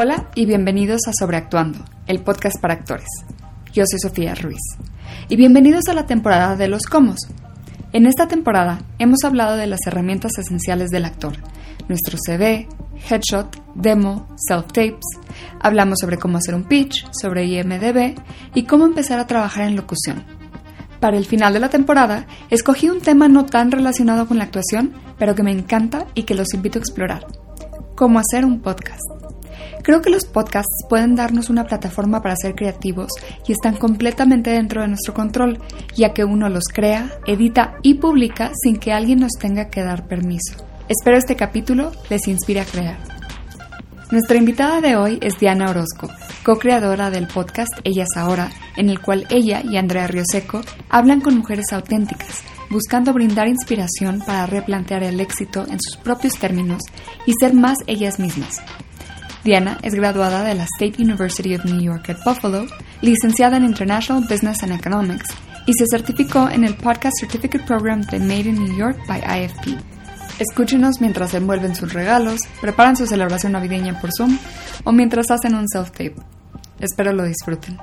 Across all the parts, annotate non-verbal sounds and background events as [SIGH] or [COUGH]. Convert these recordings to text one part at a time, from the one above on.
Hola y bienvenidos a Sobreactuando, el podcast para actores. Yo soy Sofía Ruiz. Y bienvenidos a la temporada de los comos. En esta temporada hemos hablado de las herramientas esenciales del actor, nuestro CV, headshot, demo, self-tapes. Hablamos sobre cómo hacer un pitch, sobre IMDB y cómo empezar a trabajar en locución. Para el final de la temporada, escogí un tema no tan relacionado con la actuación, pero que me encanta y que los invito a explorar. Cómo hacer un podcast. Creo que los podcasts pueden darnos una plataforma para ser creativos y están completamente dentro de nuestro control, ya que uno los crea, edita y publica sin que alguien nos tenga que dar permiso. Espero este capítulo les inspire a crear. Nuestra invitada de hoy es Diana Orozco, co-creadora del podcast Ellas Ahora, en el cual ella y Andrea Rioseco hablan con mujeres auténticas, buscando brindar inspiración para replantear el éxito en sus propios términos y ser más ellas mismas, Diana es graduada de la State University of New York at Buffalo, licenciada en International Business and Economics y se certificó en el Podcast Certificate Program de Made in New York by IFP. Escúchenos mientras envuelven sus regalos, preparan su celebración navideña por Zoom o mientras hacen un self-tape. Espero lo disfruten.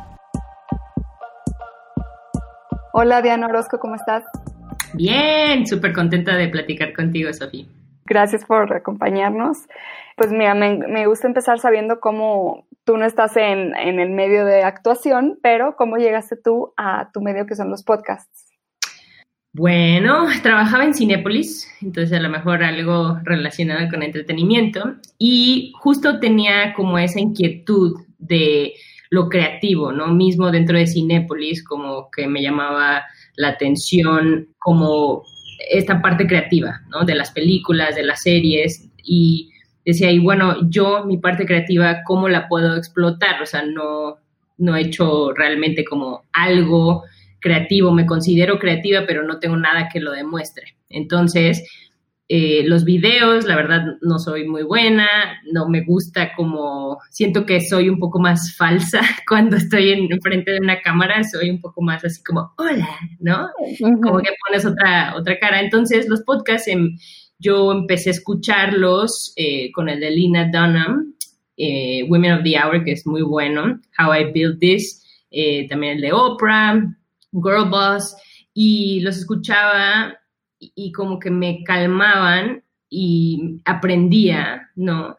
Hola Diana Orozco, ¿cómo estás? Bien, súper contenta de platicar contigo, Sofía. Gracias por acompañarnos. Pues mira, me, gusta empezar sabiendo cómo tú no estás en, en, el medio de actuación, pero cómo llegaste tú a tu medio que son los podcasts. Bueno, trabajaba en Cinépolis, entonces a lo mejor algo relacionado con entretenimiento y justo tenía como esa inquietud de lo creativo, ¿no? Mismo dentro de Cinépolis, como que me llamaba la atención como esta parte creativa, ¿no? De las películas, de las series y decía, y bueno, yo mi parte creativa, ¿cómo la puedo explotar? O sea, no, no he hecho realmente como algo creativo, me considero creativa, pero no tengo nada que lo demuestre. Entonces, eh, los videos, la verdad, no soy muy buena, no me gusta como, siento que soy un poco más falsa [LAUGHS] cuando estoy en frente de una cámara, soy un poco más así como, hola, ¿no? Como que pones otra, otra cara. Entonces, los podcasts, em, yo empecé a escucharlos eh, con el de Lina Dunham, eh, Women of the Hour, que es muy bueno, How I Built This, también el de Oprah, Girl Boss, y los escuchaba y como que me calmaban y aprendía, ¿no?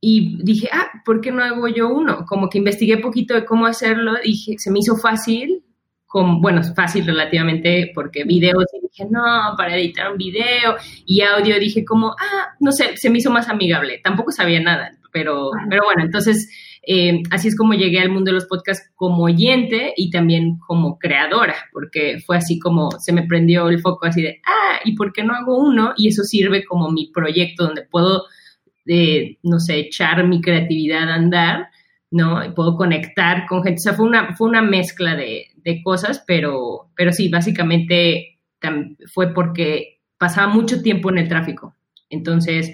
Y dije, ah, ¿por qué no hago yo uno? Como que investigué poquito de cómo hacerlo, dije, se me hizo fácil, con, bueno, fácil relativamente porque videos, y dije, no, para editar un video y audio, dije como, ah, no sé, se me hizo más amigable, tampoco sabía nada, pero, pero bueno, entonces eh, así es como llegué al mundo de los podcasts como oyente y también como creadora, porque fue así como se me prendió el foco así de, ah, ¿y por qué no hago uno? Y eso sirve como mi proyecto donde puedo, eh, no sé, echar mi creatividad a andar, ¿no? Y puedo conectar con gente. O sea, fue una, fue una mezcla de, de cosas, pero, pero sí, básicamente fue porque pasaba mucho tiempo en el tráfico. Entonces,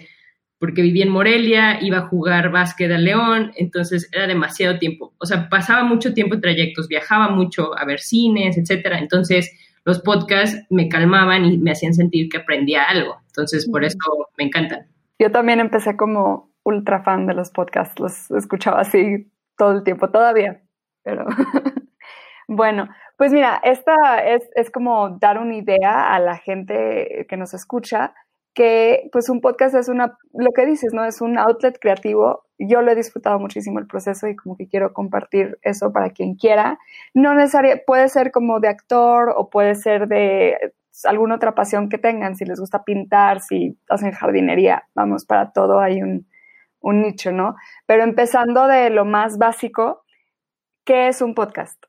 porque vivía en Morelia, iba a jugar básquet a León, entonces era demasiado tiempo. O sea, pasaba mucho tiempo en trayectos, viajaba mucho a ver cines, etcétera. Entonces, los podcasts me calmaban y me hacían sentir que aprendía algo. Entonces, por eso me encantan. Yo también empecé como ultra fan de los podcasts, los escuchaba así todo el tiempo todavía, pero [LAUGHS] bueno, pues mira, esta es, es como dar una idea a la gente que nos escucha que pues un podcast es una, lo que dices, ¿no? Es un outlet creativo. Yo lo he disfrutado muchísimo el proceso y como que quiero compartir eso para quien quiera. No necesariamente, puede ser como de actor o puede ser de alguna otra pasión que tengan, si les gusta pintar, si hacen jardinería, vamos, para todo hay un, un nicho, ¿no? Pero empezando de lo más básico, ¿qué es un podcast?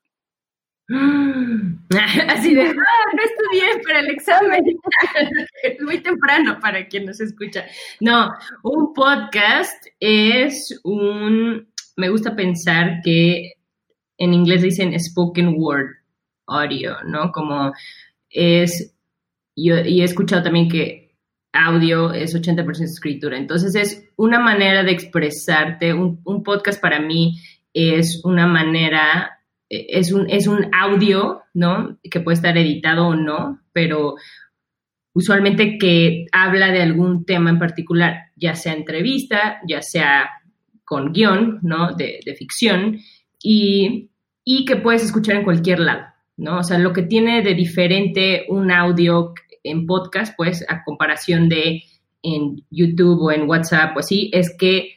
[GASPS] Así de, ah, no estudié para el examen. [LAUGHS] es muy temprano para quien nos escucha. No, un podcast es un, me gusta pensar que en inglés dicen spoken word audio, ¿no? Como es, yo, y he escuchado también que audio es 80% escritura. Entonces es una manera de expresarte. un podcast para mí es una manera es un, es un audio, ¿no? Que puede estar editado o no, pero usualmente que habla de algún tema en particular, ya sea entrevista, ya sea con guion, ¿no? De, ficción y, y, que puedes escuchar en cualquier lado, ¿no? O sea, lo que tiene de diferente un audio en podcast, pues, a comparación de en YouTube o en WhatsApp o así, es que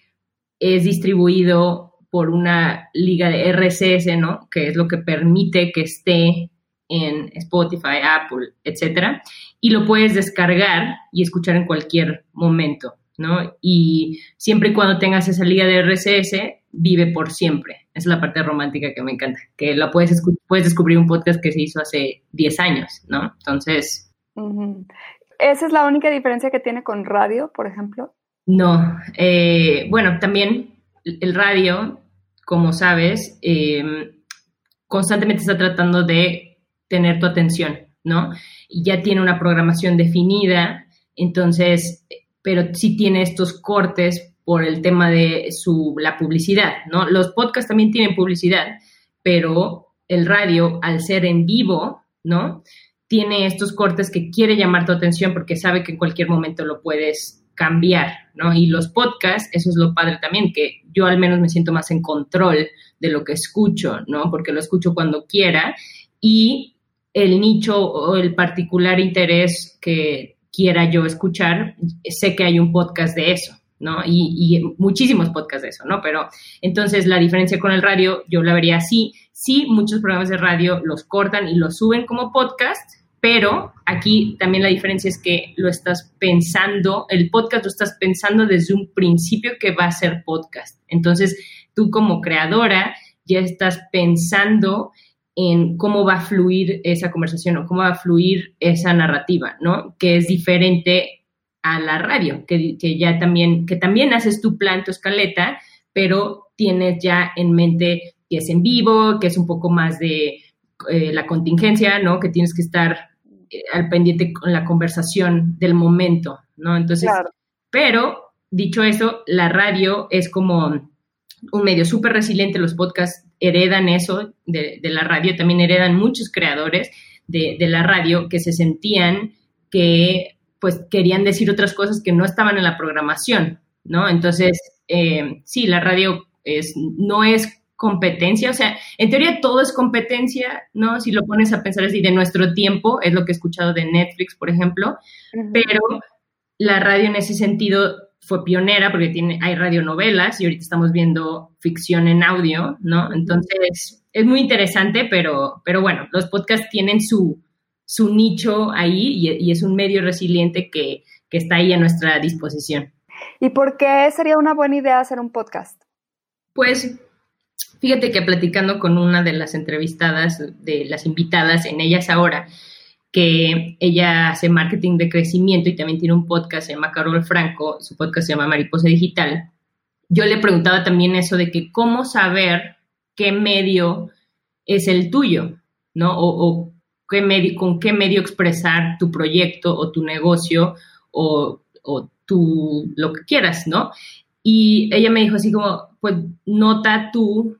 es distribuido por una liga de RSS, ¿no? Que es lo que permite que esté en Spotify, Apple, etcétera, y lo puedes descargar y escuchar en cualquier momento, ¿no? Y siempre y cuando tengas esa liga de RSS, vive por siempre. Esa es la parte romántica que me encanta, que la puedes, puedes descubrir un podcast que se hizo hace 10 años, ¿no? Entonces... ¿Esa es la única diferencia que tiene con radio, por ejemplo? No, eh, bueno, también el radio, como sabes, eh, constantemente está tratando de tener tu atención, ¿no? Y ya tiene una programación definida, entonces, pero sí tiene estos cortes por el tema de su, la publicidad, ¿no? Los podcasts también tienen publicidad, pero el radio, al ser en vivo, ¿no? Tiene estos cortes que quiere llamar tu atención porque sabe que en cualquier momento lo puedes cambiar, ¿no? Y los podcasts, eso es lo padre también, que yo al menos me siento más en control de lo que escucho, ¿no? Porque lo escucho cuando quiera y el nicho o el particular interés que quiera yo escuchar, sé que hay un podcast de eso, ¿no? Y, muchísimos podcasts de eso, ¿no? Pero entonces la diferencia con el radio, yo la vería así. Sí, muchos programas de radio los cortan y los suben como podcast, pero aquí también la diferencia es que lo estás pensando, el podcast lo estás pensando desde un principio que va a ser podcast. Entonces, tú como creadora ya estás pensando en cómo va a fluir esa conversación o cómo va a fluir esa narrativa, ¿no? Que es diferente a la radio, que, ya también, que también haces tu plan, tu escaleta, pero tienes ya en mente que es en vivo, que es un poco más de eh, la contingencia, ¿no? Que tienes que estar al pendiente con la conversación del momento, ¿no? Entonces, pero dicho eso, la radio es como un medio súper resiliente, los podcasts heredan eso de, la radio, también heredan muchos creadores de, la radio que se sentían que pues querían decir otras cosas que no estaban en la programación, ¿no? Entonces, eh, sí, la radio es, no es competencia, o sea, en teoría todo es competencia, ¿no? Si lo pones a pensar así de nuestro tiempo, es lo que he escuchado de Netflix, por ejemplo, pero la radio en ese sentido fue pionera porque tiene, hay radionovelas y ahorita estamos viendo ficción en audio, ¿no? Entonces, es muy interesante, pero, pero bueno, los podcasts tienen su, su nicho ahí y, es un medio resiliente que, que está ahí a nuestra disposición. ¿Y por qué sería una buena idea hacer un podcast? Pues fíjate que platicando con una de las entrevistadas, de las invitadas en Ellas Ahora, que ella hace marketing de crecimiento y también tiene un podcast, se llama Carol Franco, su podcast se llama Mariposa Digital. Yo le preguntaba también eso de que cómo saber qué medio es el tuyo, ¿no? O, qué medio, con qué medio expresar tu proyecto o tu negocio o, o lo que quieras, ¿no? Y ella me dijo así como, pues nota tú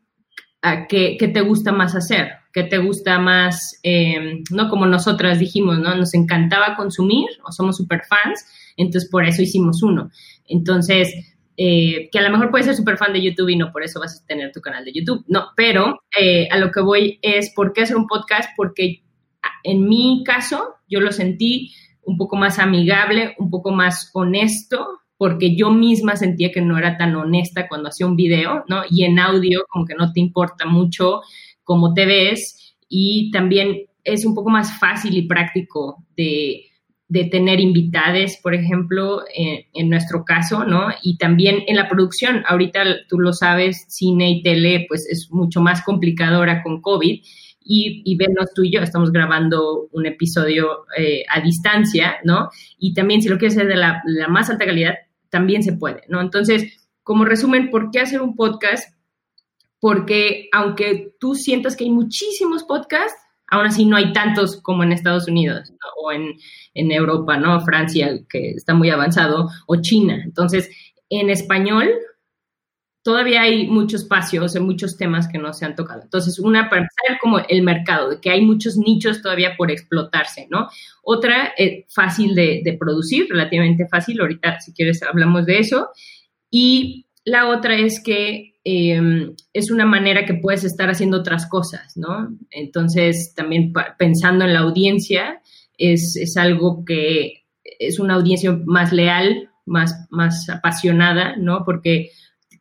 a qué, te gusta más hacer, ¿Qué te gusta más, eh, no como nosotras dijimos, ¿no? Nos encantaba consumir o somos super fans, entonces por eso hicimos uno. Entonces, eh, que a lo mejor puedes ser super fan de YouTube y no por eso vas a tener tu canal de YouTube, no, pero eh, a lo que voy es, ¿por qué hacer un podcast? Porque en mi caso yo lo sentí un poco más amigable, un poco más honesto, porque yo misma sentía que no era tan honesta cuando hacía un video, ¿no? Y en audio como que no te importa mucho cómo te ves y también es un poco más fácil y práctico de, tener invitades, por ejemplo, en, nuestro caso, ¿no? Y también en la producción. Ahorita tú lo sabes, cine y tele, pues es mucho más complicadora con COVID. Y, y vernos tú y yo, estamos grabando un episodio eh, a distancia, ¿no? Y también si lo quieres hacer de la más alta calidad, también se puede, ¿no? Entonces, como resumen, ¿por qué hacer un podcast? porque aunque tú sientas que hay muchísimos podcasts, aún así no hay tantos como en Estados Unidos o en, Europa, ¿no? Francia, que está muy avanzado, o China. Entonces, en español todavía hay mucho espacio, o sea, muchos temas que no se han tocado. Entonces, una, para empezar, como el mercado, de que hay muchos nichos todavía por explotarse, ¿no? Otra, es fácil de, de producir, relativamente fácil, ahorita si quieres hablamos de eso. Y la otra es que em, es una manera que puedes estar haciendo otras cosas, ¿no? Entonces, también pensando en la audiencia, es, es, algo que es una audiencia más leal, más, más apasionada, ¿no? Porque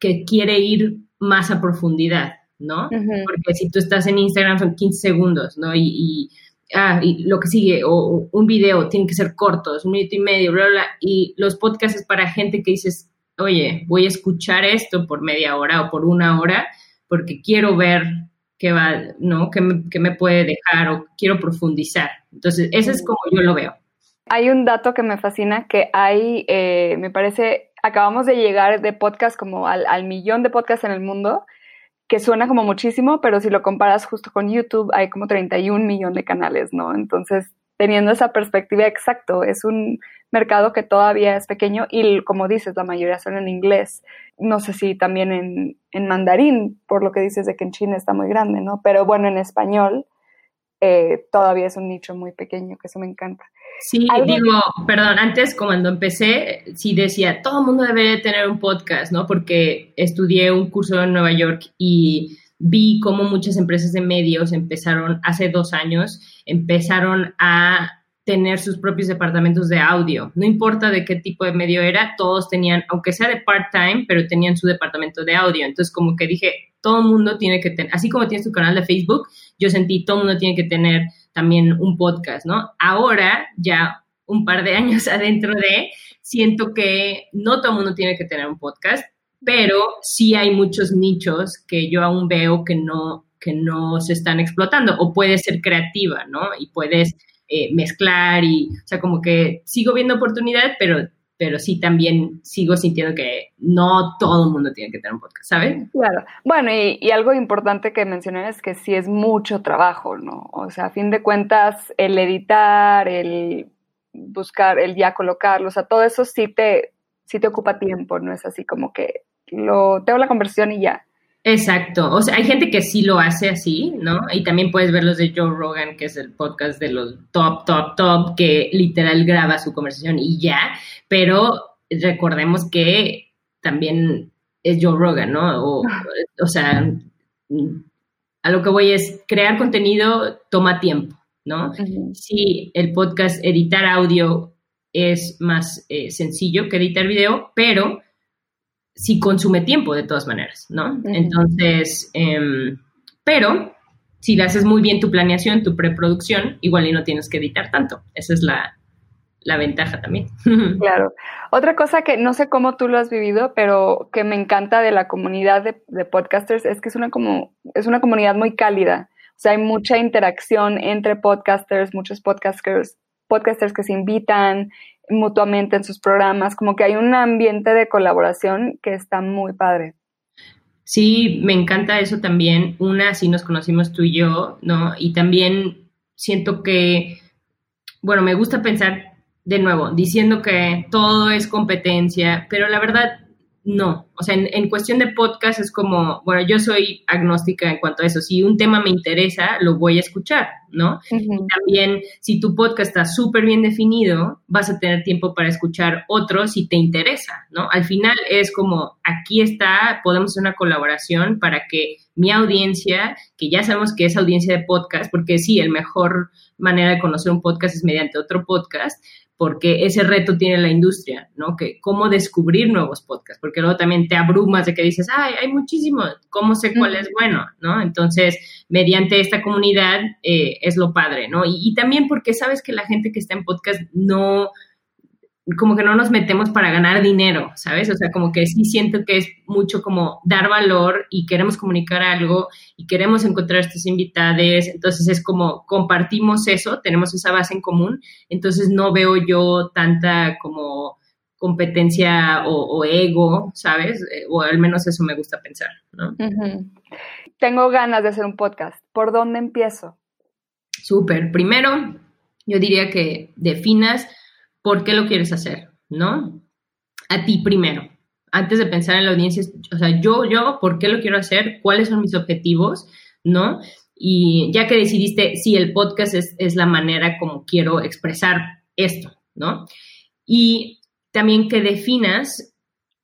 que quiere ir más a profundidad, ¿no? Porque si tú estás en Instagram son 15 segundos, ¿no? Y, ah, y, lo que sigue, o, un video, tiene que ser corto, es un minuto y medio, bla, bla, y los podcasts es para gente que dices, oye, voy a escuchar esto por media hora o por una hora porque quiero ver qué va, ¿no? ¿Qué me, qué me puede dejar o quiero profundizar? Entonces, ese es como yo lo veo. Hay un dato que me fascina, que hay, eh, me parece, acabamos de llegar de podcast como al, millón de podcasts en el mundo, que suena como muchísimo, pero si lo comparas justo con YouTube, hay como 31 millones de canales, ¿no? Entonces, teniendo esa perspectiva, exacto, es un mercado que todavía es pequeño y como dices, la mayoría son en inglés. No sé si también en, en mandarín, por lo que dices de que en China está muy grande, ¿no? Pero bueno, en español eh, todavía es un nicho muy pequeño, que eso me encanta. Sí, digo, perdón, antes cuando empecé, sí decía, todo el mundo debe tener un podcast, ¿no? Porque estudié un curso en Nueva York y vi cómo muchas empresas de medios empezaron, hace dos años, empezaron a tener sus propios departamentos de audio. No importa de qué tipo de medio era, todos tenían, aunque sea de part-time, pero tenían su departamento de audio. Entonces, como que dije, todo el mundo tiene que tener, así como tienes tu canal de Facebook, yo sentí, todo el mundo tiene que tener también un podcast, ¿no? Ahora, ya un par de [LAUGHS] años adentro de, siento que no todo mundo tiene que tener un podcast, pero sí hay muchos nichos que yo aún veo que no, que no se están explotando, o puedes ser creativa, ¿no? Y puedes eh, mezclar y, o sea, como que sigo viendo oportunidad, pero, pero sí también sigo sintiendo que no todo el mundo tiene que tener un podcast, ¿sabes? Claro. Bueno, y, algo importante que mencioné es que sí es mucho trabajo, ¿no? O sea, a fin de cuentas, el editar, el buscar, el ya colocarlo, o sea, todo eso sí te, sí te ocupa tiempo, no es así como que lo tengo la conversión y ya. Exacto, o sea, hay gente que sí lo hace así, ¿no? Y también puedes ver los de Joe Rogan, que es el podcast de los top, top, top, que literal graba su conversación y ya, pero recordemos que también es Joe Rogan, ¿no? O, o sea, a lo que voy es, crear contenido toma tiempo, ¿no? Sí, el podcast, editar audio es más eh, sencillo que editar video, pero sí consume tiempo de todas maneras, ¿no? Entonces, em, pero si le haces muy bien tu planeación, tu preproducción, igual y no tienes que editar tanto. Esa es la, ventaja también. [LAUGHS] Claro. Otra cosa que no sé cómo tú lo has vivido, pero que me encanta de la comunidad de, podcasters es que es una, como, es una comunidad muy cálida. O sea, hay mucha interacción entre podcasters, muchos podcasters, podcasters que se invitan, mutuamente en sus programas, como que hay un ambiente de colaboración que está muy padre. Sí, me encanta eso también. Una, sí nos conocimos tú y yo, ¿no? Y también siento que, bueno, me gusta pensar de nuevo, diciendo que todo es competencia, pero la verdad no. O sea, en, cuestión de podcast es como, bueno, yo soy agnóstica en cuanto a eso. Si un tema me interesa, lo voy a escuchar, ¿no? Y también, si tu podcast está súper bien definido, vas a tener tiempo para escuchar otros si te interesa, ¿no? Al final es como, aquí está, podemos hacer una colaboración para que mi audiencia, que ya sabemos que es audiencia de podcast, porque sí, el mejor manera de conocer un podcast es mediante otro podcast, porque ese reto tiene la industria, ¿no? Que cómo descubrir nuevos podcasts, porque luego también te abrumas de que dices, ay, hay muchísimos, ¿cómo sé cuál es bueno, ¿no? Entonces, mediante esta comunidad eh, es lo padre, ¿no? y, también porque sabes que la gente que está en podcast no, como que no nos metemos para ganar dinero, ¿sabes? O sea, como que sí siento que es mucho como dar valor y queremos comunicar algo y queremos encontrar estos invitados, entonces es como compartimos eso, tenemos esa base en común, entonces no veo yo tanta como competencia o, ego, ¿sabes? Eh, o al menos eso me gusta pensar, ¿no? Tengo ganas de hacer un podcast. ¿Por dónde empiezo? Súper. Primero, yo diría que definas por qué lo quieres hacer, ¿no? A ti primero, antes de pensar en la audiencia, o sea, yo, yo, ¿por qué lo quiero hacer? ¿Cuáles son mis objetivos? ¿No? Y ya que decidiste, si el podcast es, es la manera como quiero expresar esto, ¿no? Y también que definas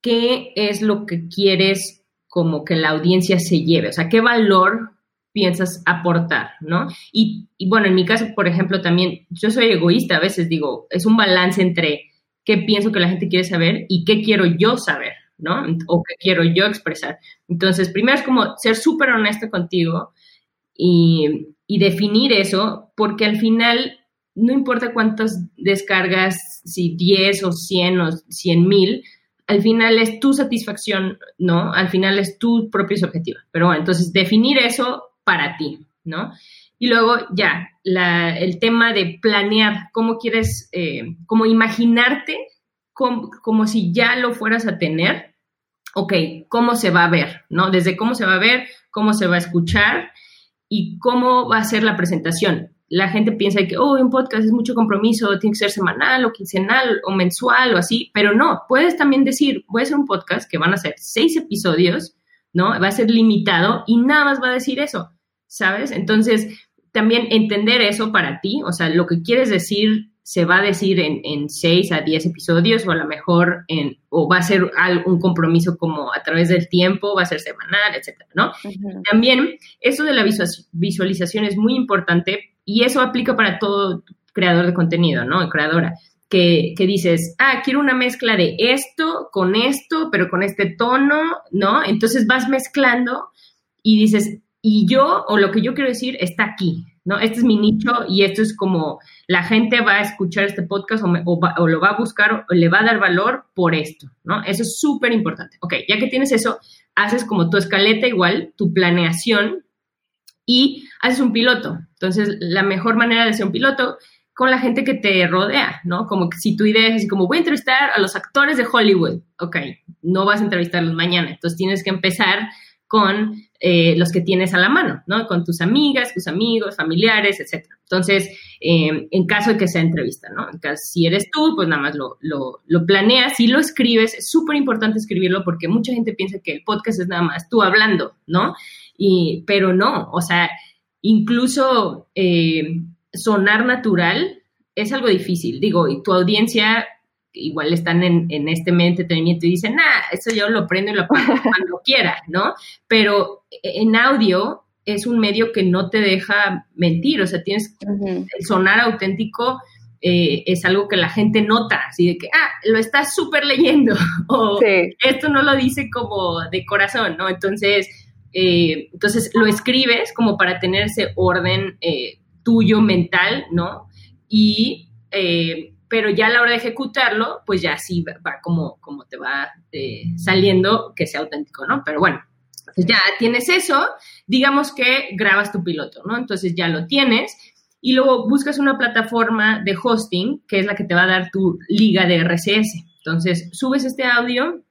qué es lo que quieres como que la audiencia se lleve, o sea, qué valor piensas aportar, ¿no? Y, bueno, en mi caso, por ejemplo, también yo soy egoísta, a veces digo, es un balance entre qué pienso que la gente quiere saber y qué quiero yo saber, ¿no? O qué quiero yo expresar. Entonces, primero es como ser súper honesto contigo y, y definir eso, porque al final no importa cuántas descargas, si 10 o 100 o 100 mil, al final es tu satisfacción, ¿no? Al final es tu propio objetivo. Pero bueno, entonces definir eso para ti, ¿no? Y luego ya, el tema de planear, cómo quieres, eh, como imaginarte como, como, si ya lo fueras a tener, ok, cómo se va a ver, ¿no? Desde cómo se va a ver, cómo se va a escuchar y cómo va a ser la presentación la gente piensa que, oh, un podcast es mucho compromiso, tiene que ser semanal o quincenal o mensual o así, pero no, puedes también decir, voy a hacer un podcast que van a ser seis episodios, ¿no? Va a ser limitado y nada más va a decir eso, ¿sabes? Entonces, también entender eso para ti, o sea, lo que quieres decir se va a decir en, en seis a diez episodios o a lo mejor en, o va a ser un compromiso como a través del tiempo, va a ser semanal, etcétera, ¿no? También eso de la visualización es muy importante y eso aplica para todo creador de contenido, ¿no? Creadora. Que, que, dices, ah, quiero una mezcla de esto con esto, pero con este tono, ¿no? Entonces vas mezclando y dices, y yo, o lo que yo quiero decir, está aquí, ¿no? Este es mi nicho y esto es como la gente va a escuchar este podcast o, o, lo va a buscar o le va a dar valor por esto, ¿no? Eso es súper importante. Ok, ya que tienes eso, haces como tu escaleta igual, tu planeación y haces un piloto. Entonces, la mejor manera de ser un piloto con la gente que te rodea, ¿no? Como que si tu idea es así como voy a entrevistar a los actores de Hollywood, ok, no vas a entrevistarlos mañana, entonces tienes que empezar con eh, los que tienes a la mano, ¿no? Con tus amigas, tus amigos, familiares, etc. Entonces, eh, en caso de que sea entrevista, ¿no? En caso, si eres tú, pues nada más lo, lo, planeas y lo escribes. Es súper importante escribirlo porque mucha gente piensa que el podcast es nada más tú hablando, ¿no? Y, pero no, o sea, incluso eh, sonar natural es algo difícil. Digo, y tu audiencia igual están en, en este medio entretenimiento y dicen, ah, eso yo lo prendo y lo apago [LAUGHS] cuando quiera, ¿no? Pero en audio es un medio que no te deja mentir, o sea, tienes el sonar auténtico. Eh, es algo que la gente nota, así de que, ah, lo estás súper leyendo, [LAUGHS] o esto no lo dice como de corazón, ¿no? Entonces, eh, entonces lo escribes como para tener ese orden eh, tuyo mental, ¿no? Y, eh, pero ya a la hora de ejecutarlo, pues ya sí va, como, como te va saliendo que sea auténtico, ¿no? Pero bueno, pues ya tienes eso, digamos que grabas tu piloto, ¿no? Entonces ya lo tienes y luego buscas una plataforma de hosting que es la que te va a dar tu liga de RCS. Entonces subes este audio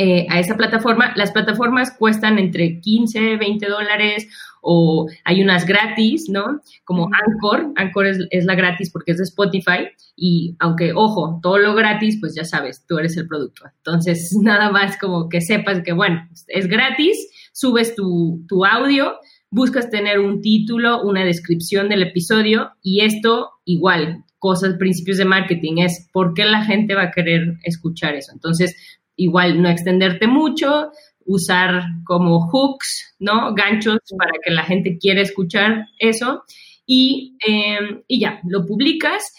eh, a esa plataforma. Las plataformas cuestan entre 15, 20 dólares o hay unas gratis, ¿no? Como Anchor. Anchor es, la gratis porque es de Spotify y aunque, ojo, todo lo gratis, pues ya sabes, tú eres el producto. Entonces, [LAUGHS] nada más como que sepas que, bueno, es gratis, subes tu, tu audio, buscas tener un título, una descripción del episodio y esto igual, cosas, principios de marketing, es por qué la gente va a querer escuchar eso. Entonces, igual no extenderte mucho, usar como hooks, ¿no? Ganchos para que la gente quiera escuchar eso. Y, em, y ya, lo publicas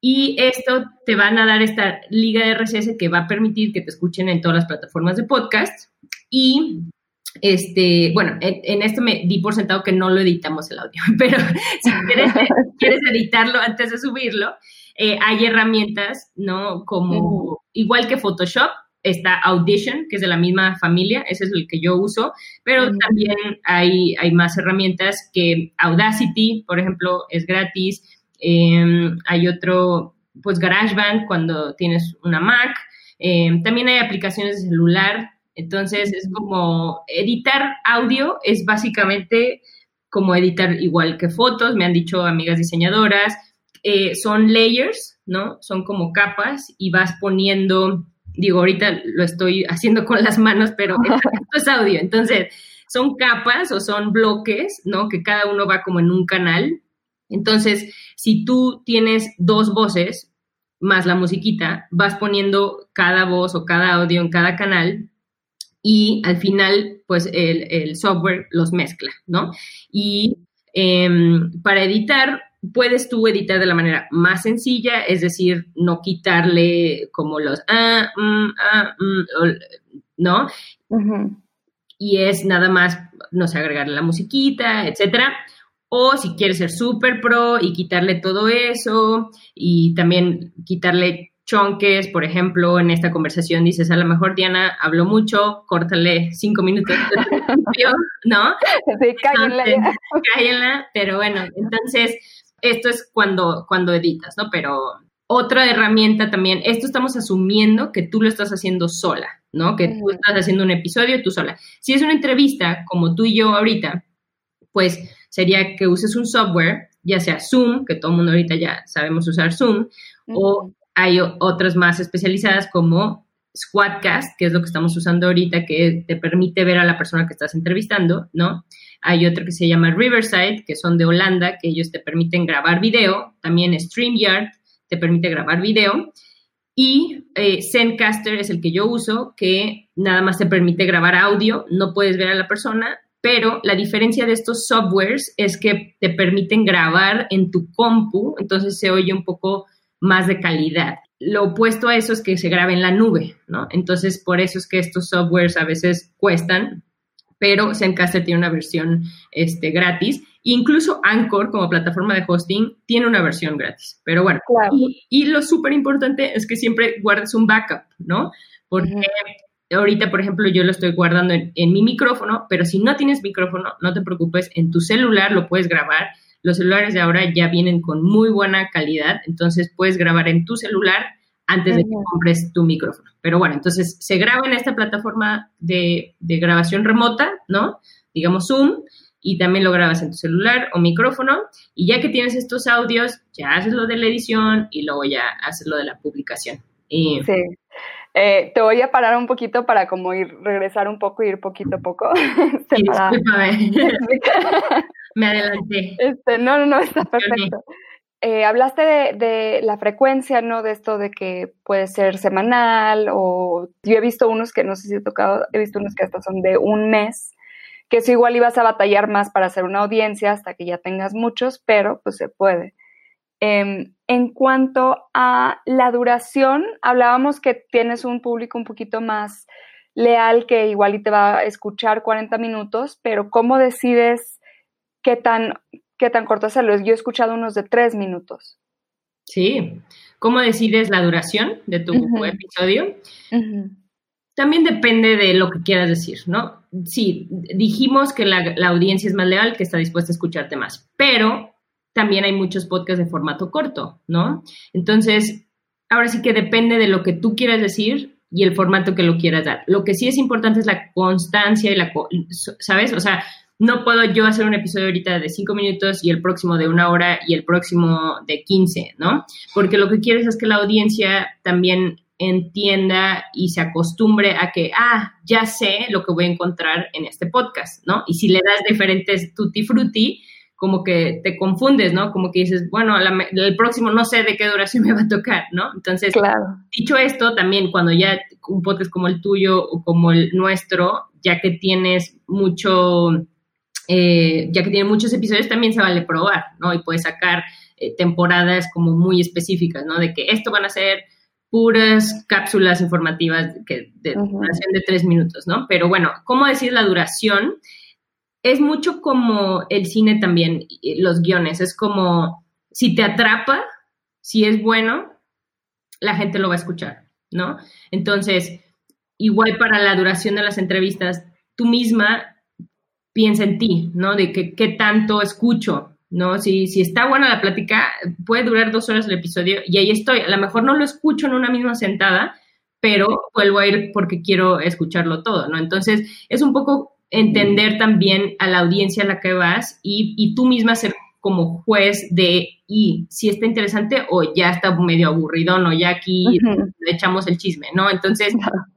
y esto te van a dar esta liga de RSS que va a permitir que te escuchen en todas las plataformas de podcast. Y este, bueno, en, esto me di por sentado que no lo editamos el audio, [LAUGHS] pero si quieres, [LAUGHS] quieres editarlo antes de subirlo, eh, hay herramientas, ¿no? Como, igual que Photoshop, está Audition, que es de la misma familia, ese es el que yo uso, pero también hay, hay más herramientas que Audacity, por ejemplo, es gratis. Em, hay otro, pues GarageBand cuando tienes una Mac. Em, también hay aplicaciones de celular. Entonces es como editar audio es básicamente como editar igual que fotos, me han dicho amigas diseñadoras. Eh, son layers, ¿no? Son como capas y vas poniendo digo, ahorita lo estoy haciendo con las manos, pero [LAUGHS] esto es audio. Entonces, son capas o son bloques, ¿no? Que cada uno va como en un canal. Entonces, si tú tienes dos voces, más la musiquita, vas poniendo cada voz o cada audio en cada canal y al final, pues el, software los mezcla, ¿no? Y em, para editar, puedes tú editar de la manera más sencilla, es decir, no quitarle como los ah, mm, ah, mm, ¿no? Y es nada más, no sé, agregarle la musiquita, etcétera. O si quieres ser súper pro y quitarle todo eso y también quitarle chonques, por ejemplo, en esta conversación dices, a lo mejor Diana habló mucho, córtale cinco minutos, [LAUGHS] ¿no? Sí, cállenla. cállenla, pero bueno, entonces esto es cuando, cuando editas, ¿no? Pero otra herramienta también, esto estamos asumiendo que tú lo estás haciendo sola, ¿no? Que tú estás haciendo un episodio tú sola. Si es una entrevista como tú y yo ahorita, pues sería que uses un software, ya sea Zoom, que todo el mundo ahorita ya sabemos usar Zoom, o hay otras más especializadas como Squadcast, que es lo que estamos usando ahorita, que te permite ver a la persona que estás entrevistando, ¿no? Hay otro que se llama Riverside, que son de Holanda, que ellos te permiten grabar video. También StreamYard te permite grabar video. Y eh, Zencaster es el que yo uso, que nada más te permite grabar audio, no puedes ver a la persona, pero la diferencia de estos softwares es que te permiten grabar en tu compu, entonces se oye un poco más de calidad. Lo opuesto a eso es que se grabe en la nube, ¿no? Entonces, por eso es que estos softwares a veces cuestan, pero Zencaster tiene una versión este, gratis. Incluso Anchor, como plataforma de hosting, tiene una versión gratis. Pero bueno, y, lo súper importante es que siempre guardes un backup, ¿no? Porque ahorita, por ejemplo, yo lo estoy guardando en, en, mi micrófono, pero si no tienes micrófono, no te preocupes, en tu celular lo puedes grabar los celulares de ahora ya vienen con muy buena calidad, entonces puedes grabar en tu celular antes de que compres tu micrófono. Pero bueno, entonces se graba en esta plataforma de, grabación remota, ¿no? Digamos Zoom, y también lo grabas en tu celular o micrófono, y ya que tienes estos audios, ya haces lo de la edición y luego ya haces lo de la publicación. sí. Eh, te voy a parar un poquito para como ir, regresar un poco y ir poquito a poco. [LAUGHS] Sí, [LAUGHS] [LAUGHS] Me adelanté. Este, no, no, no, está perfecto. Eh, hablaste de, la frecuencia, ¿no? De esto de que puede ser semanal o yo he visto unos que no sé si he tocado, he visto unos que hasta son de un mes, que eso igual ibas a batallar más para hacer una audiencia hasta que ya tengas muchos, pero pues se puede. Em, en cuanto a la duración, hablábamos que tienes un público un poquito más leal que igual y te va a escuchar 40 minutos, pero ¿cómo decides qué tan, qué tan corto hacerlo. Yo he escuchado unos de tres minutos. Sí. ¿Cómo decides la duración de tu episodio? También depende de lo que quieras decir, ¿no? Sí, dijimos que la, la, audiencia es más leal, que está dispuesta a escucharte más, pero también hay muchos podcasts de formato corto, ¿no? Entonces, ahora sí que depende de lo que tú quieras decir y el formato que lo quieras dar. Lo que sí es importante es la constancia y la, ¿sabes? O sea, no puedo yo hacer un episodio ahorita de cinco minutos y el próximo de una hora y el próximo de 15, ¿no? Porque lo que quieres es que la audiencia también entienda y se acostumbre a que, ah, ya sé lo que voy a encontrar en este podcast, ¿no? Y si le das diferentes tutti frutti, como que te confundes, ¿no? Como que dices, bueno, el próximo no sé de qué duración [LAUGHS] me va a tocar, ¿no? Entonces, dicho esto, también cuando ya un podcast como el tuyo o como el nuestro, ya que tienes mucho eh, ya que tiene muchos episodios, también se vale probar, ¿no? Y puedes sacar eh, temporadas como muy específicas, ¿no? De que esto van a ser puras cápsulas informativas que, de duración de tres minutos, ¿no? Pero bueno, ¿cómo decir la duración? Es mucho como el cine también, los guiones, es como si te atrapa, si es bueno, la gente lo va a escuchar, ¿no? Entonces, igual para la duración de las entrevistas, tú misma piensa en ti, ¿no? De qué tanto escucho, ¿no? Si, si está buena la plática, puede durar dos horas el episodio y ahí estoy. A lo mejor no lo escucho en una misma sentada, pero vuelvo a ir porque quiero escucharlo todo, ¿no? Entonces, es un poco entender también a la audiencia a la que vas y, y tú misma ser como juez de y si está interesante o ya está medio aburrido, ¿no? Ya aquí le echamos el chisme, ¿no? Entonces,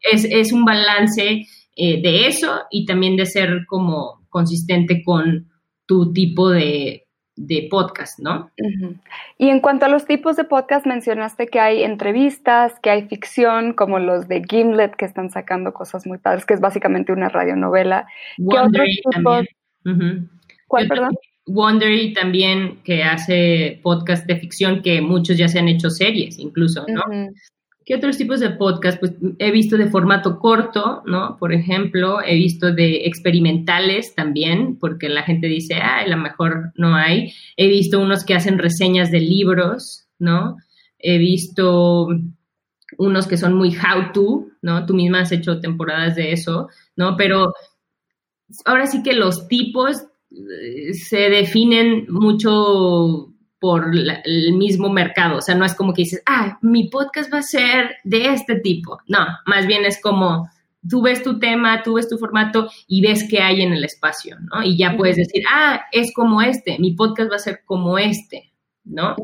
es, es un balance eh, de eso y también de ser como consistente con tu tipo de, de podcast, ¿no? Y en cuanto a los tipos de podcast, mencionaste que hay entrevistas, que hay ficción, como los de Gimlet, que están sacando cosas muy padres, que es básicamente una radionovela. Wondery también. ¿Cuál, perdón? Wondery también, que hace podcast de ficción, que muchos ya se han hecho series incluso, ¿no? ¿Qué otros tipos de podcast? Pues he visto de formato corto, ¿no? Por ejemplo, he visto de experimentales también, porque la gente dice, ah, a lo mejor no hay. He visto unos que hacen reseñas de libros, ¿no? He visto unos que son muy how to, ¿no? Tú misma has hecho temporadas de eso, ¿no? Pero ahora sí que los tipos eh, se definen mucho por el mismo mercado. O sea, no es como que dices, ah, mi podcast va a ser de este tipo. No, más bien es como tú ves tu tema, tú ves tu formato y ves qué hay en el espacio, ¿no? Y ya puedes decir, ah, es como este, mi podcast va a ser como este, ¿no?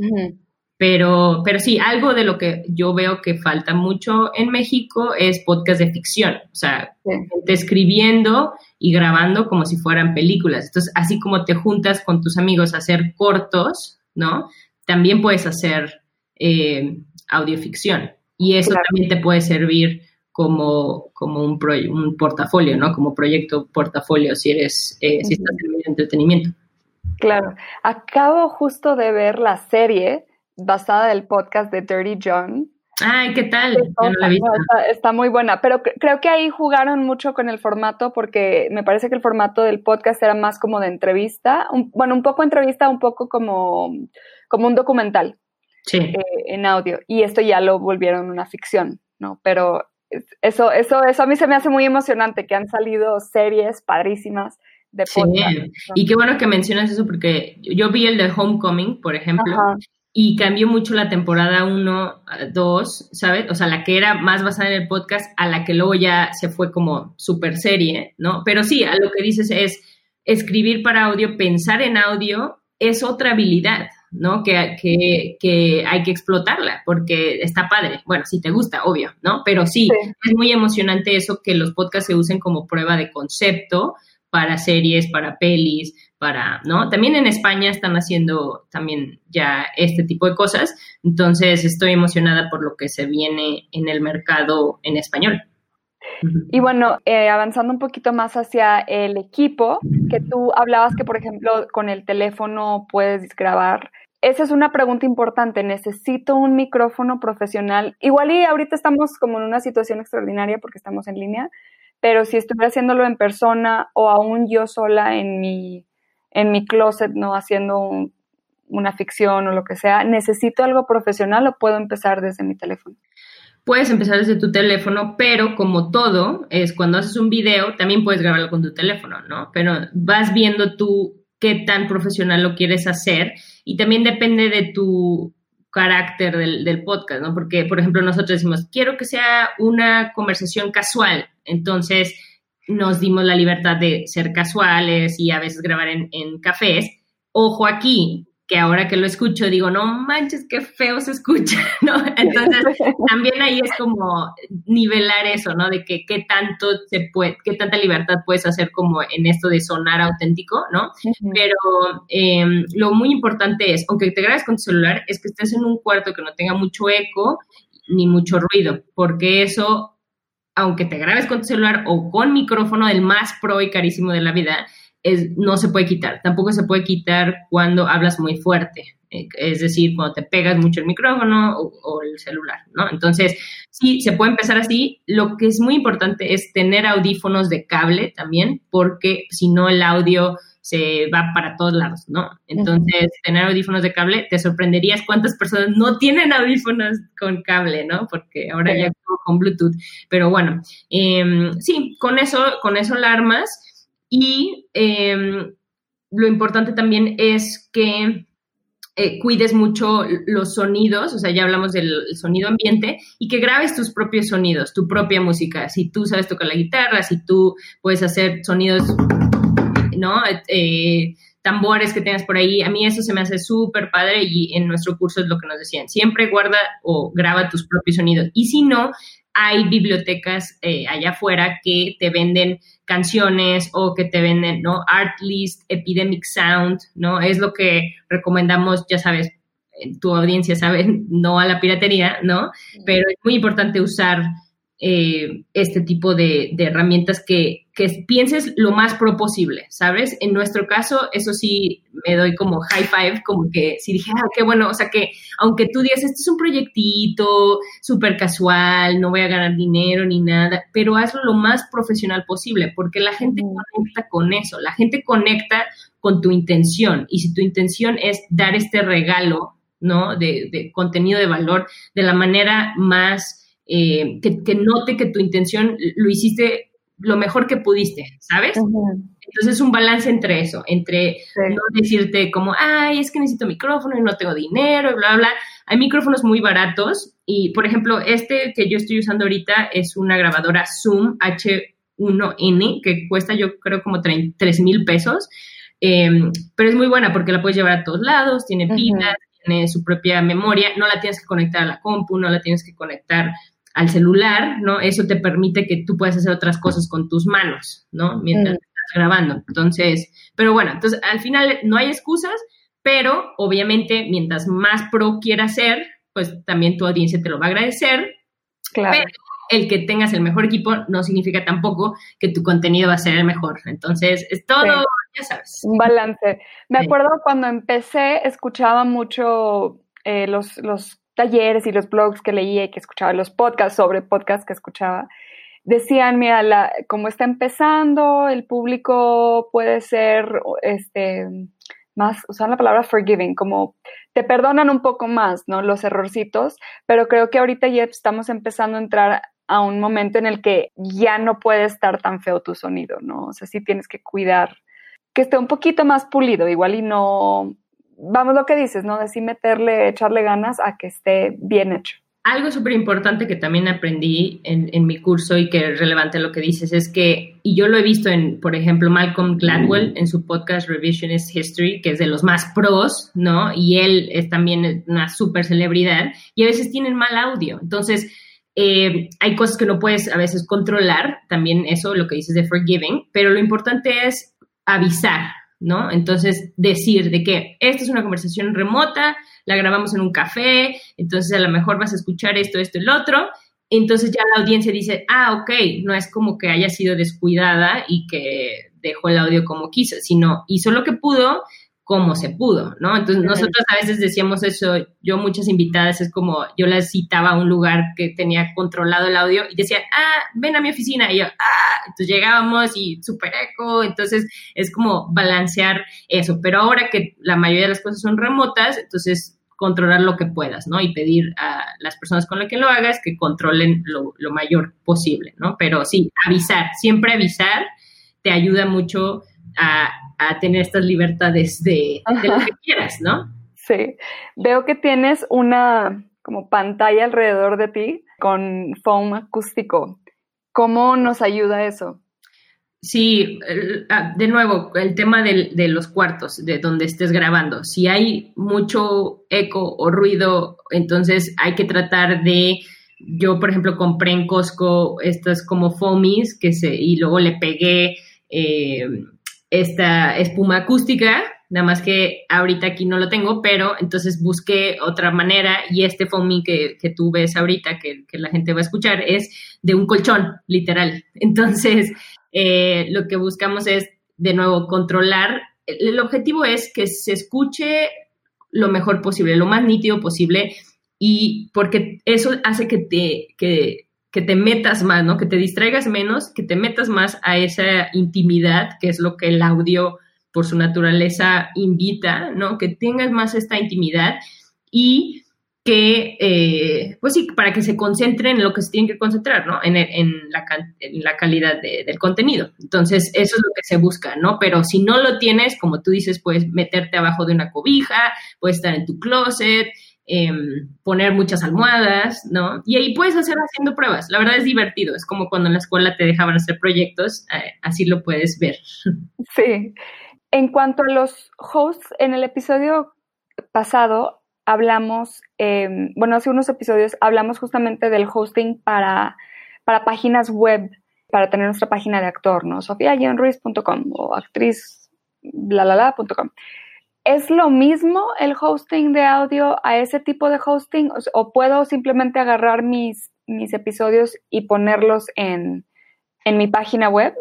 Pero, pero sí, algo de lo que yo veo que falta mucho en México es podcast de ficción, o sea, escribiendo y grabando como si fueran películas. Entonces, así como te juntas con tus amigos a hacer cortos, ¿no? También puedes hacer eh, audioficción y eso también te puede servir como, como un, un portafolio, ¿no? Como proyecto portafolio si eres, eh, si estás en el entretenimiento. Claro. Acabo justo de ver la serie basada del podcast de Dirty John. Ay, ¿qué tal? está, muy buena, pero creo que ahí jugaron mucho con el formato porque me parece que el formato del podcast era más como de entrevista, bueno, un poco entrevista, un poco como, como un documental eh, en audio. Y esto ya lo volvieron una ficción, ¿no? Pero eso, eso, eso a mí se me hace muy emocionante, que han salido series padrísimas de podcast. Sí. Y qué bueno que mencionas eso porque yo vi el de Homecoming, por ejemplo, y cambió mucho la temporada 1, 2, ¿sabes? O sea, la que era más basada en el podcast a la que luego ya se fue como super serie, ¿no? Pero sí, a lo que dices es escribir para audio, pensar en audio es otra habilidad, ¿no? Que, que, que hay que explotarla porque está padre. Bueno, si te gusta, obvio, ¿no? Pero sí, es muy emocionante eso que los podcasts se usen como prueba de concepto para series, para pelis, para, ¿no? También en España están haciendo también ya este tipo de cosas, entonces estoy emocionada por lo que se viene en el mercado en español. Y bueno, eh, avanzando un poquito más hacia el equipo, que tú hablabas que, por ejemplo, con el teléfono puedes grabar. Esa es una pregunta importante. Necesito un micrófono profesional. Igual y ahorita estamos como en una situación extraordinaria porque estamos en línea, pero si estuviera haciéndolo en persona o aún yo sola en mi, en mi closet, ¿no? Haciendo una ficción o lo que sea, ¿necesito algo profesional o puedo empezar desde mi teléfono? Puedes empezar desde tu teléfono, pero como todo, es cuando haces un video, también puedes grabarlo con tu teléfono, ¿no? Pero vas viendo tú qué tan profesional lo quieres hacer y también depende de tu carácter del, del, podcast, ¿no? Porque, por ejemplo, nosotros decimos, quiero que sea una conversación casual, entonces nos dimos la libertad de ser casuales y a veces grabar en, en cafés. Ojo aquí, que ahora que lo escucho digo, no manches, qué feo se escucha, [LAUGHS] ¿no? Entonces, también ahí es como nivelar eso, ¿no? De que qué tanto se puede, qué tanta libertad puedes hacer como en esto de sonar auténtico, ¿no? Pero em, lo muy importante es, aunque te grabes con tu celular, es que estés en un cuarto que no tenga mucho eco ni mucho ruido, porque eso, aunque te grabes con tu celular o con micrófono del más pro y carísimo de la vida, no se puede quitar. Tampoco se puede quitar cuando hablas muy fuerte, eh, es decir, cuando te pegas mucho el micrófono o, el celular, ¿no? Entonces, sí, se puede empezar así. Lo que es muy importante es tener audífonos de cable también, porque si no el audio se va para todos lados, ¿no? Entonces, tener audífonos de cable, te sorprenderías cuántas personas no tienen audífonos con cable, ¿no? Porque ahora ya con Bluetooth. Pero bueno, em, sí, con eso, con eso la armas y em, lo importante también es que eh, cuides mucho los sonidos, o sea, ya hablamos del sonido ambiente, y que grabes tus propios sonidos, tu propia música. Si tú sabes tocar la guitarra, si tú puedes hacer sonidos, ¿no? Eh, tambores que tengas por ahí, a mí eso se me hace súper padre y en nuestro curso es lo que nos decían, siempre guarda o graba tus propios sonidos. Y si no, hay bibliotecas eh, allá afuera que te venden canciones o que te venden, ¿no? Artlist, Epidemic Sound, ¿no? Es lo que recomendamos, ya sabes, tu audiencia sabe, [LAUGHS] no a la piratería, ¿no? Pero es muy importante usar eh, este tipo de, herramientas que, que, pienses lo más pro posible, ¿sabes? En nuestro caso, eso sí me doy como high five, como que si dije, ah, qué bueno, o sea que aunque tú digas, este es un proyectito súper casual, no voy a ganar dinero ni nada, pero hazlo lo más profesional posible, porque la gente conecta con eso, la gente conecta con tu intención, y si tu intención es dar este regalo, ¿no? De, de contenido de valor de la manera más eh, que, note que tu intención lo hiciste lo mejor que pudiste, ¿sabes? Entonces es un balance entre eso, entre no decirte como, ay, es que necesito micrófono y no tengo dinero, y bla, bla. Hay micrófonos muy baratos y, por ejemplo, este que yo estoy usando ahorita es una grabadora Zoom H1N que cuesta yo creo como 3 mil pesos, em, pero es muy buena porque la puedes llevar a todos lados, tiene pilas, tiene su propia memoria, no la tienes que conectar a la compu, no la tienes que conectar al celular, ¿no? Eso te permite que tú puedas hacer otras cosas con tus manos, ¿no? Mientras estás grabando. Entonces, pero bueno, entonces al final no hay excusas, pero obviamente mientras más pro quieras ser, pues también tu audiencia te lo va a agradecer. Claro. Pero el que tengas el mejor equipo no significa tampoco que tu contenido va a ser el mejor. Entonces, es todo, ya sabes. Un balance. Me acuerdo cuando empecé, escuchaba mucho eh, los, los talleres y los blogs que leía y que escuchaba, los podcasts sobre podcasts que escuchaba, decían, mira, la, como está empezando, el público puede ser, este, más, usan la palabra forgiving, como te perdonan un poco más, ¿no? Los errorcitos, pero creo que ahorita ya estamos empezando a entrar a un momento en el que ya no puede estar tan feo tu sonido, ¿no? O sea, sí tienes que cuidar que esté un poquito más pulido, igual y no, vamos lo que dices, ¿no? De sí meterle, echarle ganas a que esté bien hecho. Algo súper importante que también aprendí en, mi curso y que es relevante lo que dices es que, y yo lo he visto en, por ejemplo, Malcolm Gladwell en su podcast Revisionist History, que es de los más pros, ¿no? Y él es también una súper celebridad y a veces tienen mal audio. Entonces, eh, hay cosas que no puedes a veces controlar, también eso, lo que dices de forgiving, pero lo importante es avisar, ¿no? Entonces, decir de que esta es una conversación remota, la grabamos en un café, entonces a lo mejor vas a escuchar esto, esto lo otro. Entonces ya la audiencia dice, ah, ok, no es como que haya sido descuidada y que dejó el audio como quiso, sino hizo lo que pudo como se pudo, ¿no? Entonces nosotros a veces decíamos eso, yo muchas invitadas es como, yo las citaba a un lugar que tenía controlado el audio y decían, ah, ven a mi oficina, y yo, ah, entonces llegábamos y súper eco, entonces es como balancear eso, pero ahora que la mayoría de las cosas son remotas, entonces controlar lo que puedas, ¿no? Y pedir a las personas con las que lo hagas que controlen lo, lo mayor posible, ¿no? Pero sí, avisar, siempre avisar te ayuda mucho a a tener estas libertades de, lo que quieras, ¿no? Sí. Veo que tienes una como pantalla alrededor de ti con foam acústico. ¿Cómo nos ayuda eso? Sí, ah, de nuevo, el tema de, los cuartos, de donde estés grabando. Si hay mucho eco o ruido, entonces hay que tratar de, yo por ejemplo compré en Costco estas como foamies que se, y luego le pegué eh, esta espuma acústica, nada más que ahorita aquí no lo tengo, pero entonces busqué otra manera y este foaming que, que tú ves ahorita, que, la gente va a escuchar, es de un colchón, literal. [LAUGHS] Entonces, eh, lo que buscamos es, de nuevo, controlar. El, objetivo es que se escuche lo mejor posible, lo más nítido posible, y porque eso hace que te, que que te metas más, ¿no? Que te distraigas menos, que te metas más a esa intimidad, que es lo que el audio por su naturaleza invita, ¿no? Que tengas más esta intimidad y que, eh, pues sí, para que se concentren en lo que se tienen que concentrar, ¿no? En, la, calidad del contenido. Entonces, eso es lo que se busca, ¿no? Pero si no lo tienes, como tú dices, puedes meterte abajo de una cobija, puedes estar en tu closet, Em, poner muchas almohadas, ¿no? Y ahí puedes hacer haciendo pruebas. La verdad es divertido, es como cuando en la escuela te dejaban hacer proyectos, eh, así lo puedes ver. [LAUGHS] Sí. En cuanto a los hosts, en el episodio pasado hablamos, em, bueno, hace unos episodios hablamos justamente del hosting para para páginas web, para tener nuestra página de actor, ¿no? o actriz bla, ¿Es lo mismo el hosting de audio a ese tipo de hosting o, puedo simplemente agarrar mis, mis episodios y ponerlos en, en mi página web?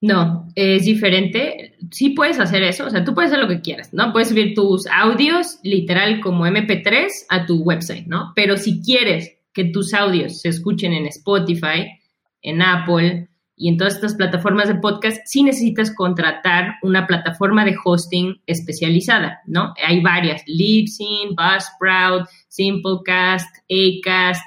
No, es diferente. Sí puedes hacer eso, o sea, tú puedes hacer lo que quieras, ¿no? Puedes subir tus audios literal como MP3 a tu website, ¿no? Pero si quieres que tus audios se escuchen en Spotify, en Apple y en todas estas plataformas de podcast, sí necesitas contratar una plataforma de hosting especializada, ¿no? Hay varias, Libsyn, Buzzsprout, Simplecast, Acast,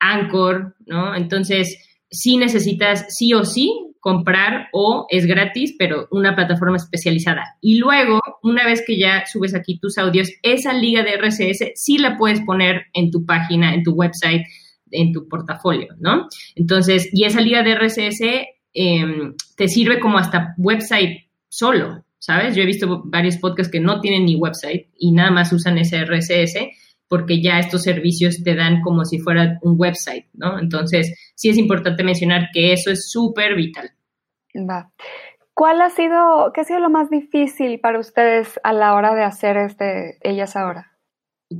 Anchor, ¿no? Entonces, sí necesitas sí o sí comprar o es gratis, pero una plataforma especializada. Y luego, una vez que ya subes aquí tus audios, esa liga de RSS sí la puedes poner en tu página, en tu website, en tu portafolio, ¿no? Entonces, y esa liga de RSS em, te sirve como hasta website solo, ¿sabes? Yo he visto varios podcasts que no tienen ni website y nada más usan ese RSS porque ya estos servicios te dan como si fuera un website, ¿no? Entonces, sí es importante mencionar que eso es súper vital. Va. ¿Cuál ha sido, qué ha sido lo más difícil para ustedes a la hora de hacer este Ellas Ahora?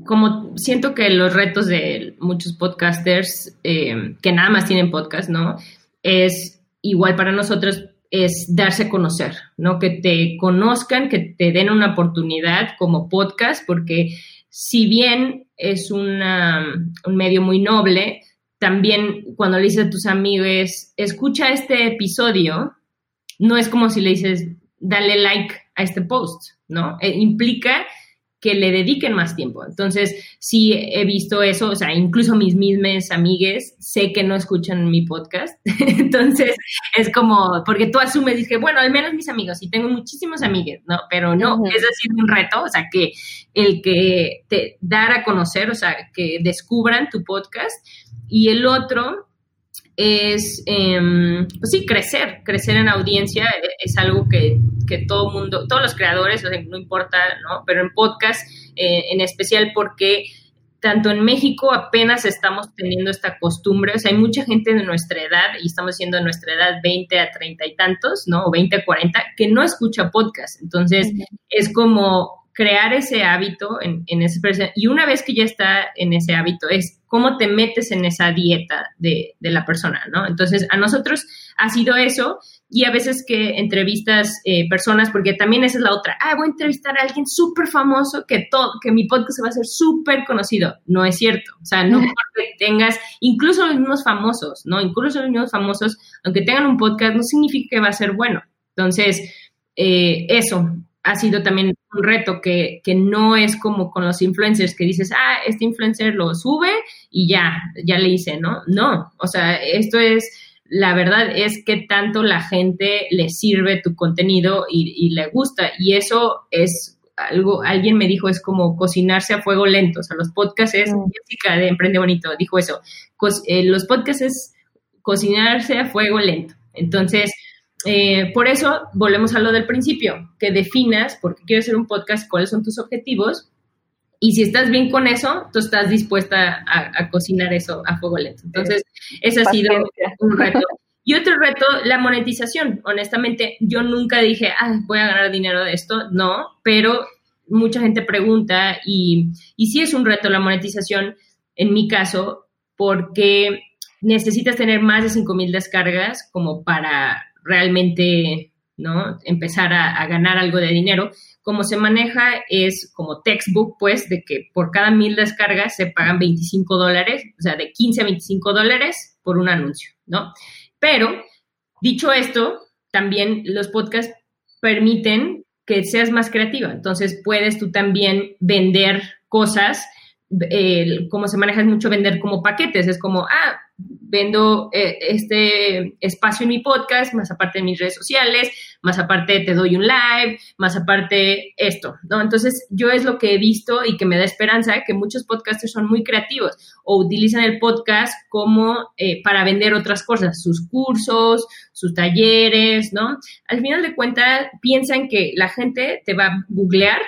Como siento que los retos de muchos podcasters eh, que nada más tienen podcast, ¿no? Es igual para nosotros es darse a conocer, ¿no? Que te conozcan, que te den una oportunidad como podcast, porque si bien es un medio muy noble, también cuando le dices a tus amigos, escucha este episodio, no es como si le dices, dale like a este post, ¿no? Eh, implica que le dediquen más tiempo. Entonces, sí he visto eso, o sea, incluso mis mismas amigues sé que no escuchan mi podcast. [LAUGHS] Entonces, es como, porque tú asumes, dije, bueno, al menos mis amigos, y tengo muchísimos amigues, ¿no? Pero no, es así un reto, o sea, que el que te dar a conocer, o sea, que descubran tu podcast. Y el otro es, em, pues sí, crecer, crecer en audiencia e, es algo que, que todo mundo, todos los creadores, no importa, ¿no? Pero en podcast eh, en especial porque tanto en México apenas estamos teniendo esta costumbre, o sea, hay mucha gente de nuestra edad, y estamos siendo de nuestra edad 20 a 30 y tantos, ¿no? O 20 a 40, que no escucha podcast. Entonces, es como crear ese hábito en, en ese y una vez que ya está en ese hábito es cómo te metes en esa dieta de, de, la persona, ¿no? Entonces, a nosotros ha sido eso y a veces que entrevistas eh, personas, porque también esa es la otra, ah, voy a entrevistar a alguien súper famoso que, todo, que mi podcast se va a hacer súper conocido. No es cierto, o sea, no [LAUGHS] porque tengas, incluso los mismos famosos, ¿no? Incluso los mismos famosos, aunque tengan un podcast, no significa que va a ser bueno. Entonces, eh, eso, ha sido también un reto que, que, no es como con los influencers que dices, ah, este influencer lo sube y ya, ya le hice, ¿no? No, o sea, esto es, la verdad es que tanto la gente le sirve tu contenido y, le gusta y eso es algo, alguien me dijo, es como cocinarse a fuego lento, o sea, los podcasts es, mm. Jessica de Emprende Bonito dijo eso, eh, los podcasts es cocinarse a fuego lento. Entonces, eh, por eso volvemos a lo del principio, que definas por qué quieres hacer un podcast, cuáles son tus objetivos y si estás bien con eso, tú estás dispuesta a, cocinar eso a fuego lento. Entonces, ese ha sido un [LAUGHS] reto. Y otro reto, la monetización. Honestamente, yo nunca dije, ah, voy a ganar dinero de esto. No, pero mucha gente pregunta y, y sí es un reto la monetización, en mi caso, porque necesitas tener más de 5.000 descargas como para realmente ¿no? empezar a, ganar algo de dinero. Como se maneja es como textbook, pues, de que por cada mil descargas se pagan 25 dólares, o sea, de 15 a 25 dólares por un anuncio, ¿no? Pero, dicho esto, también los podcasts permiten que seas más creativa. Entonces, puedes tú también vender cosas como se maneja es mucho vender como paquetes, es como, ah, vendo eh, este espacio en mi podcast, más aparte en mis redes sociales, más aparte te doy un live, más aparte esto, ¿no? Entonces, yo es lo que he visto y que me da esperanza que muchos podcasters son muy creativos o utilizan el podcast como eh, para vender otras cosas, sus cursos, sus talleres, ¿no? Al final de cuentas, piensan que la gente te va a googlear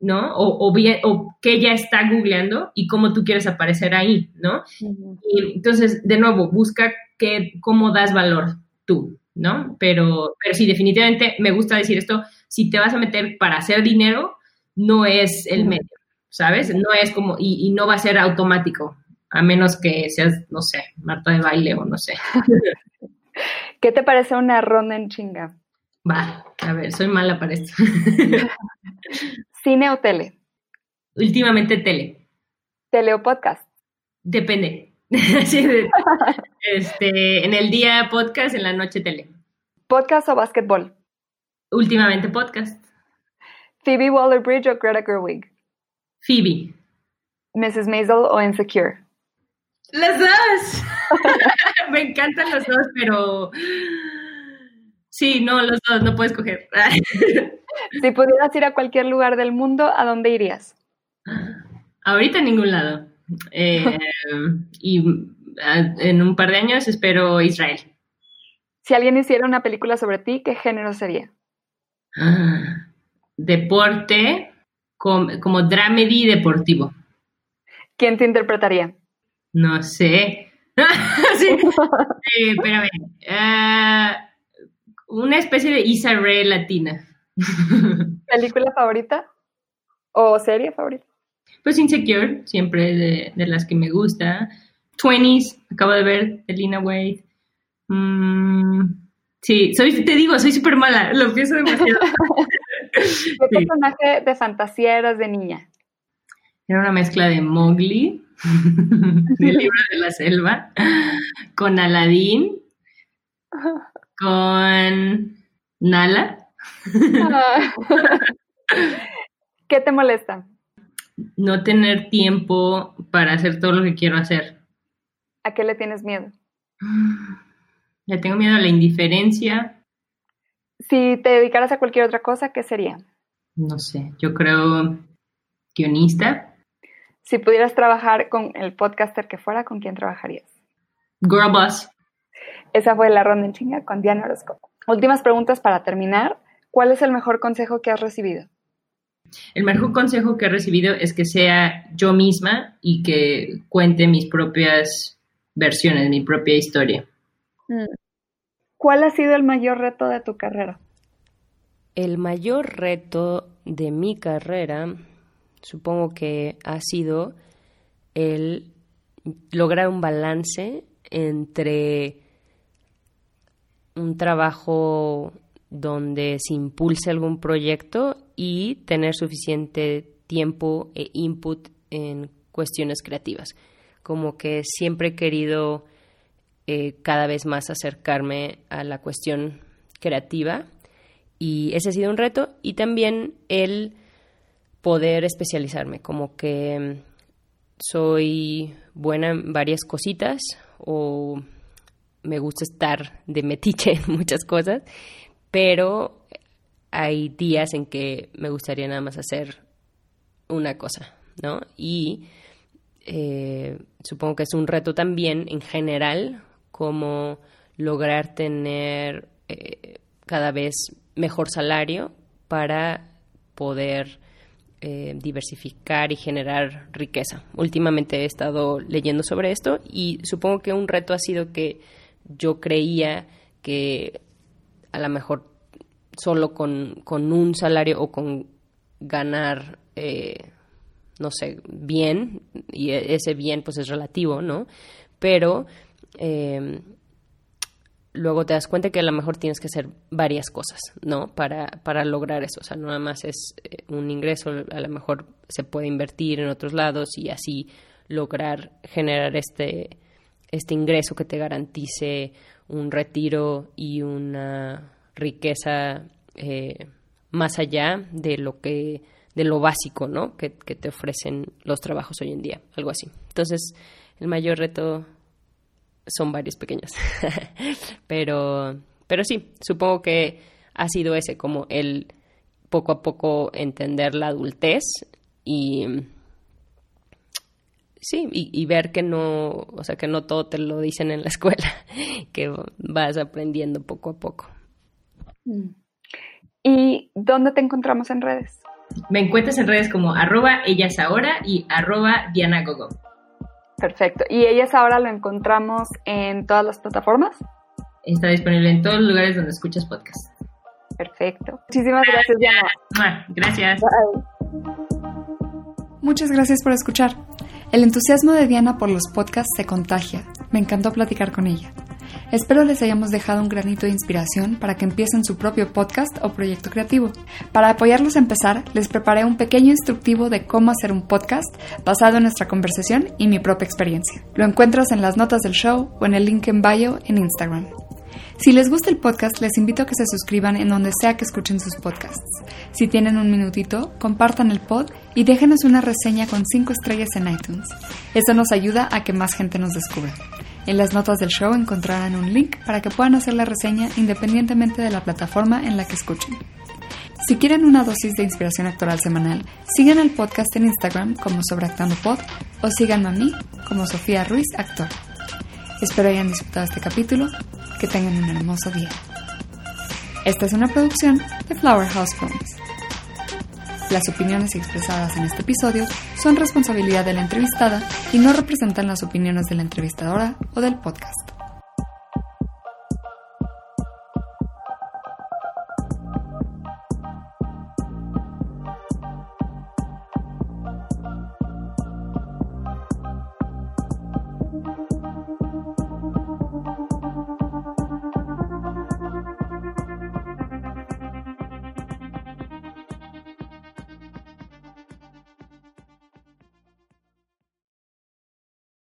¿no? O, bien, o que ella está googleando y cómo tú quieres aparecer ahí, ¿no? Y entonces, de nuevo, busca que, cómo das valor tú, ¿no? Pero, pero sí, definitivamente me gusta decir esto, si te vas a meter para hacer dinero, no es el medio, ¿sabes? No es como, y, y no va a ser automático, a menos que seas, no sé, Marta de baile o no sé. [LAUGHS] ¿Qué te parece una ronda en chinga? Va, a ver, soy mala para esto. [LAUGHS] ¿Cine o tele? Últimamente tele. ¿Tele o podcast? Depende. [LAUGHS] este, en el día podcast, en la noche tele. ¿Podcast o básquetbol? Últimamente podcast. ¿Phoebe Waller-Bridge o Greta Gerwig? Phoebe. ¿Mrs. Maisel o Insecure? Las dos. [LAUGHS] Me encantan los dos, pero sí, no, los dos, no puedes coger. [LAUGHS] [LAUGHS] si pudieras ir a cualquier lugar del mundo, ¿a dónde irías? Ahorita en ningún lado. Eh, y en un par de años espero Israel. Si alguien hiciera una película sobre ti, ¿qué género sería? deporte, como, como dramedy deportivo. ¿Quién te interpretaría? No sé. [LAUGHS] sí. pero a ver. Eh, una especie de Isa Ray latina. ¿Película favorita? ¿O serie favorita? Pues Insecure, siempre de, de las que me gusta. Twenties, acabo de ver, Elina Wade. Mm, sí, soy, te digo, soy súper mala, lo pienso demasiado. [LAUGHS] ¿Qué personaje de fantasía eras de niña? Era una mezcla de Mowgli, [LAUGHS] del libro de la selva, con Aladín, [LAUGHS] con Nala. [LAUGHS] ¿Qué te molesta? No tener tiempo para hacer todo lo que quiero hacer. ¿A qué le tienes miedo? Le tengo miedo a la indiferencia. Si te dedicaras a cualquier otra cosa, ¿qué sería? No sé, yo creo guionista. Si pudieras trabajar con el podcaster que fuera, ¿con quién trabajarías? Girl Boss. Esa fue la ronda en chinga con Diana Orozco. Últimas preguntas para terminar. ¿Cuál es el mejor consejo que has recibido? El mejor consejo que he recibido es que sea yo misma y que cuente mis propias versiones, mi propia historia. Mm. ¿Cuál ha sido el mayor reto de tu carrera? El mayor reto de mi carrera supongo que ha sido el lograr un balance entre un trabajo donde se impulse algún proyecto y tener suficiente tiempo e input en cuestiones creativas. Como que siempre he querido eh, cada vez más acercarme a la cuestión creativa y ese ha sido un reto y también el poder especializarme, como que mm, soy buena en varias cositas o me gusta estar de metiche en [LAUGHS] muchas cosas, pero hay días en que me gustaría nada más hacer una cosa, ¿no? Y eh, supongo que es un reto también en general, como lograr tener eh, cada vez mejor salario para poder eh, diversificar y generar riqueza. Últimamente he estado leyendo sobre esto y supongo que un reto ha sido que yo creía que a lo mejor solo con, un salario o con ganar, eh, no sé, bien, y e-, ese bien pues es relativo, ¿no? Pero eh, luego te das cuenta que a lo mejor tienes que hacer varias cosas, ¿no? Para, para lograr eso. O sea, no nada más es eh, un ingreso, a lo mejor se puede invertir en otros lados y así lograr generar este, este ingreso que te garantice un retiro y una riqueza eh, más allá de lo que de lo básico, ¿no? Que, te ofrecen los trabajos hoy en día, algo así. Entonces, el mayor reto son varios pequeños. [LAUGHS] pero, pero sí, supongo que ha sido ese, como el poco a poco entender la adultez y sí, y, ver que no, o sea, que no todo te lo dicen en la [LAUGHS] escuela, que vas aprendiendo poco a poco. Mm. ¿Y dónde te encontramos en redes? Me encuentras en redes como arroba ellas ahora y arroba Diana Gogo. Perfecto. ¿Y ellas ahora lo encontramos en todas las plataformas? Está disponible en todos los lugares donde escuchas podcast. Perfecto. Muchísimas gracias, Diana. Gracias. Muchas gracias por escuchar. El entusiasmo de Diana por los podcasts se contagia. Me encantó platicar con ella. Espero les hayamos dejado un granito de inspiración para que empiecen su propio podcast o proyecto creativo. Para apoyarlos a empezar, les preparé un pequeño instructivo de cómo hacer un podcast basado en nuestra conversación y mi propia experiencia. Lo encuentras en las notas del show o en el link en bio en Instagram. Si les gusta el podcast, les invito a que se suscriban en donde sea que escuchen sus podcasts. Si tienen un minutito, compartan el pod y déjenos una reseña con 5 estrellas en iTunes. Eso nos ayuda a que más gente nos descubra. En las notas del show encontrarán un link para que puedan hacer la reseña independientemente de la plataforma en la que escuchen. Si quieren una dosis de inspiración actoral semanal, sigan al podcast en Instagram como Sobreactando Pod o síganme a mí como Sofía Ruiz Actor. Espero hayan disfrutado este capítulo, que tengan un hermoso día. Esta es una producción de Flower House Films. Las opiniones expresadas en este episodio son responsabilidad de la entrevistada y no representan las opiniones de la entrevistadora o del podcast.